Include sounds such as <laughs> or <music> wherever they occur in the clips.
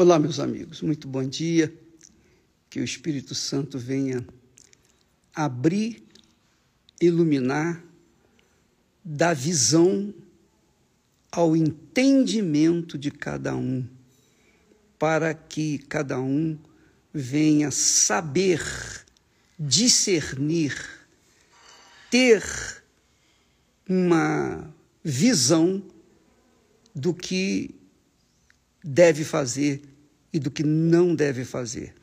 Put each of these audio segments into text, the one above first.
Olá, meus amigos, muito bom dia. Que o Espírito Santo venha abrir, iluminar, dar visão ao entendimento de cada um, para que cada um venha saber, discernir, ter uma visão do que deve fazer e do que não deve fazer.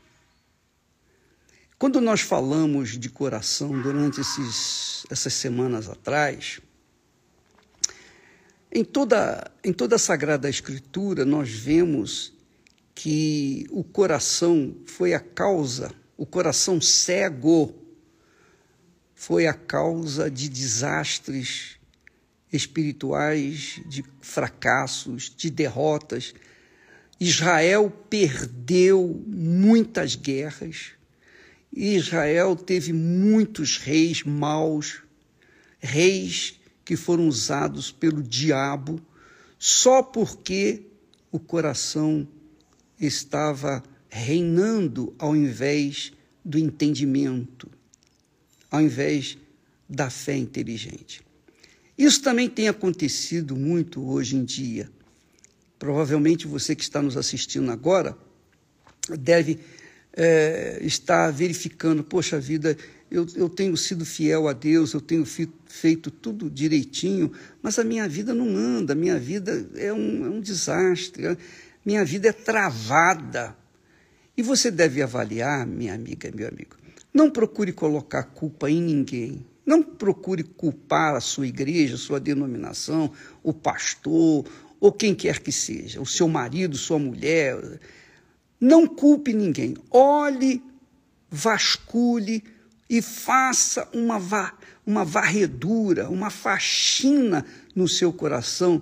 Quando nós falamos de coração durante esses, essas semanas atrás, em toda, em toda a Sagrada Escritura nós vemos que o coração foi a causa, o coração cego foi a causa de desastres espirituais, de fracassos, de derrotas, Israel perdeu muitas guerras, Israel teve muitos reis maus, reis que foram usados pelo diabo, só porque o coração estava reinando ao invés do entendimento, ao invés da fé inteligente. Isso também tem acontecido muito hoje em dia. Provavelmente você que está nos assistindo agora deve é, estar verificando: poxa vida, eu, eu tenho sido fiel a Deus, eu tenho fi, feito tudo direitinho, mas a minha vida não anda, a minha vida é um, é um desastre, minha vida é travada. E você deve avaliar, minha amiga, meu amigo, não procure colocar culpa em ninguém. Não procure culpar a sua igreja, a sua denominação, o pastor, ou quem quer que seja, o seu marido, sua mulher. Não culpe ninguém. Olhe, vasculhe e faça uma, va uma varredura, uma faxina no seu coração,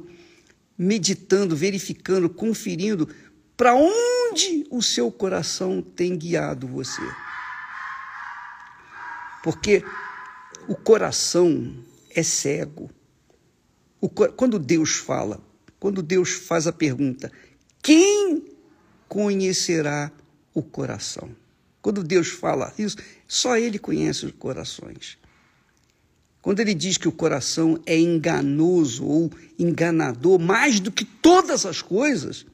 meditando, verificando, conferindo para onde o seu coração tem guiado você. Porque o coração é cego. O, quando Deus fala, quando Deus faz a pergunta: quem conhecerá o coração? Quando Deus fala isso, só Ele conhece os corações. Quando ele diz que o coração é enganoso ou enganador, mais do que todas as coisas,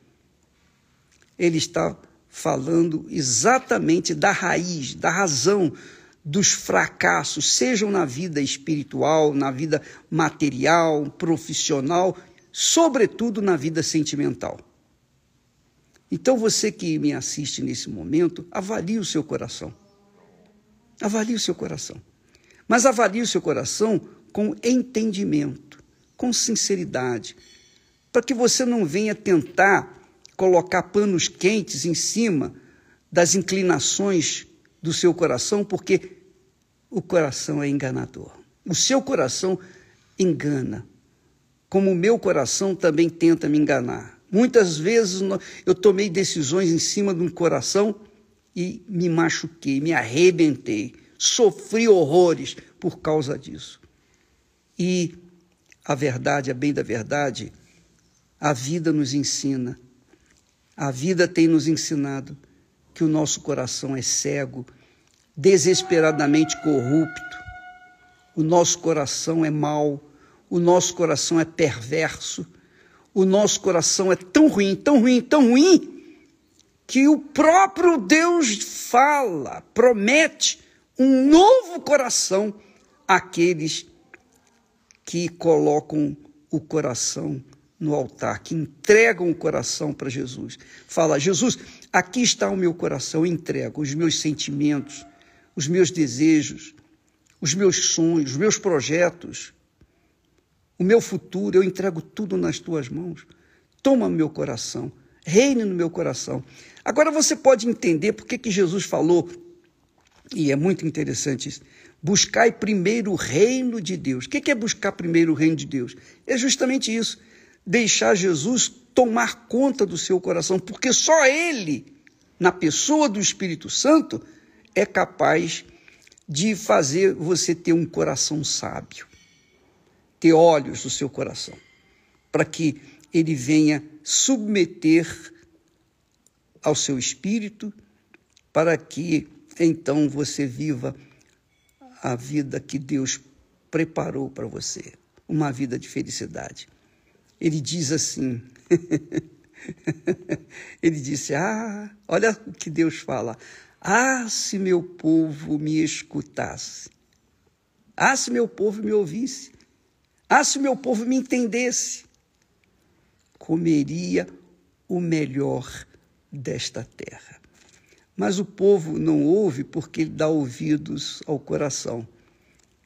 ele está falando exatamente da raiz, da razão dos fracassos, sejam na vida espiritual, na vida material, profissional, sobretudo na vida sentimental. Então você que me assiste nesse momento, avalie o seu coração. Avalie o seu coração. Mas avalie o seu coração com entendimento, com sinceridade, para que você não venha tentar colocar panos quentes em cima das inclinações do seu coração, porque o coração é enganador. O seu coração engana, como o meu coração também tenta me enganar. Muitas vezes eu tomei decisões em cima de um coração e me machuquei, me arrebentei, sofri horrores por causa disso. E a verdade, a bem da verdade, a vida nos ensina, a vida tem nos ensinado que o nosso coração é cego, desesperadamente corrupto, o nosso coração é mau, o nosso coração é perverso, o nosso coração é tão ruim, tão ruim, tão ruim, que o próprio Deus fala, promete um novo coração àqueles que colocam o coração no altar, que entregam o coração para Jesus. Fala, Jesus, aqui está o meu coração, eu entrego os meus sentimentos, os meus desejos, os meus sonhos, os meus projetos, o meu futuro, eu entrego tudo nas tuas mãos. Toma meu coração, reine no meu coração. Agora você pode entender por que, Jesus falou, e é muito interessante isso, buscai primeiro o reino de Deus. O que é buscar primeiro o reino de Deus? É justamente isso deixar Jesus tomar conta do seu coração, porque só Ele, na pessoa do Espírito Santo, é capaz de fazer você ter um coração sábio, ter olhos no seu coração, para que ele venha submeter ao seu espírito, para que então você viva a vida que Deus preparou para você, uma vida de felicidade. Ele diz assim: <laughs> ele disse: Ah, olha o que Deus fala. Ah, se meu povo me escutasse. Ah, se meu povo me ouvisse. Ah, se meu povo me entendesse. Comeria o melhor desta terra. Mas o povo não ouve porque ele dá ouvidos ao coração.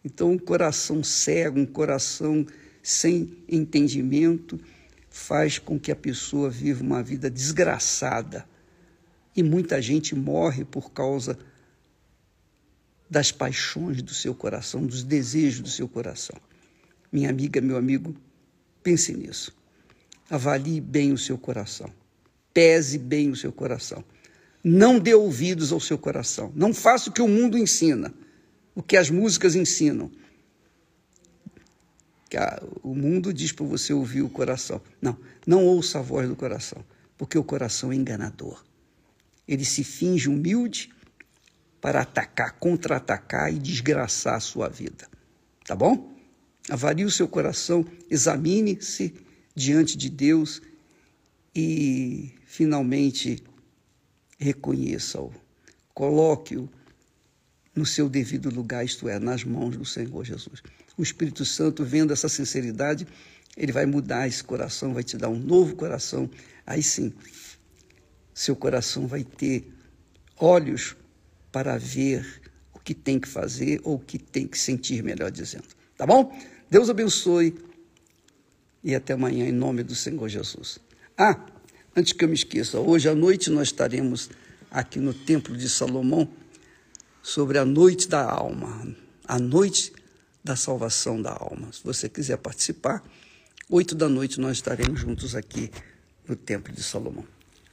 Então, um coração cego, um coração sem entendimento, faz com que a pessoa viva uma vida desgraçada. E muita gente morre por causa das paixões do seu coração, dos desejos do seu coração. Minha amiga, meu amigo, pense nisso. Avalie bem o seu coração. Pese bem o seu coração. Não dê ouvidos ao seu coração. Não faça o que o mundo ensina, o que as músicas ensinam que o mundo diz para você ouvir o coração. Não, não ouça a voz do coração, porque o coração é enganador. Ele se finge humilde para atacar, contra-atacar e desgraçar a sua vida. Tá bom? Avalie o seu coração, examine-se diante de Deus e finalmente reconheça-o. Coloque-o no seu devido lugar, isto é, nas mãos do Senhor Jesus o Espírito Santo, vendo essa sinceridade, ele vai mudar esse coração, vai te dar um novo coração. Aí sim, seu coração vai ter olhos para ver o que tem que fazer ou o que tem que sentir, melhor dizendo. Tá bom? Deus abençoe e até amanhã em nome do Senhor Jesus. Ah, antes que eu me esqueça, hoje à noite nós estaremos aqui no Templo de Salomão sobre a noite da alma, a noite da salvação da alma. Se você quiser participar, oito da noite nós estaremos juntos aqui no Templo de Salomão.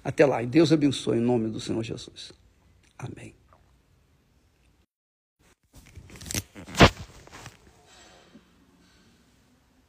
Até lá, e Deus abençoe em nome do Senhor Jesus. Amém.